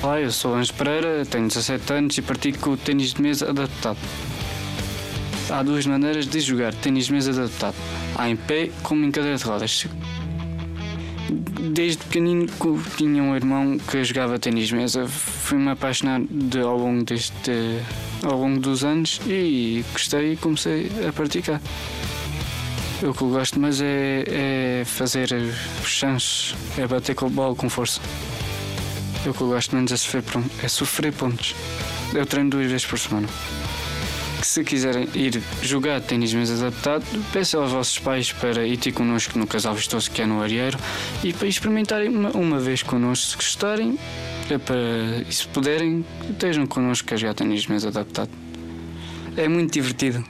Olá, eu sou Anjo Pereira, tenho 17 anos e pratico ténis de mesa adaptado. Há duas maneiras de jogar ténis de mesa adaptado. Há em pé como em cadeira de rodas. Desde pequenino tinha um irmão que jogava ténis de mesa. Fui-me apaixonar de, ao, longo deste, ao longo dos anos e gostei e comecei a praticar. O que eu gosto mais é, é fazer chances, é bater com a bola com força. O que eu gosto menos é sofrer, é sofrer pontos. Eu treino duas vezes por semana. Se quiserem ir jogar ténis mesa adaptado, peçam aos vossos pais para ir ter connosco no Casal Vistoso que é no Arieiro e para experimentarem uma, uma vez connosco. Se gostarem é para, e se puderem, estejam connosco a jogar ténis mesa adaptado. É muito divertido.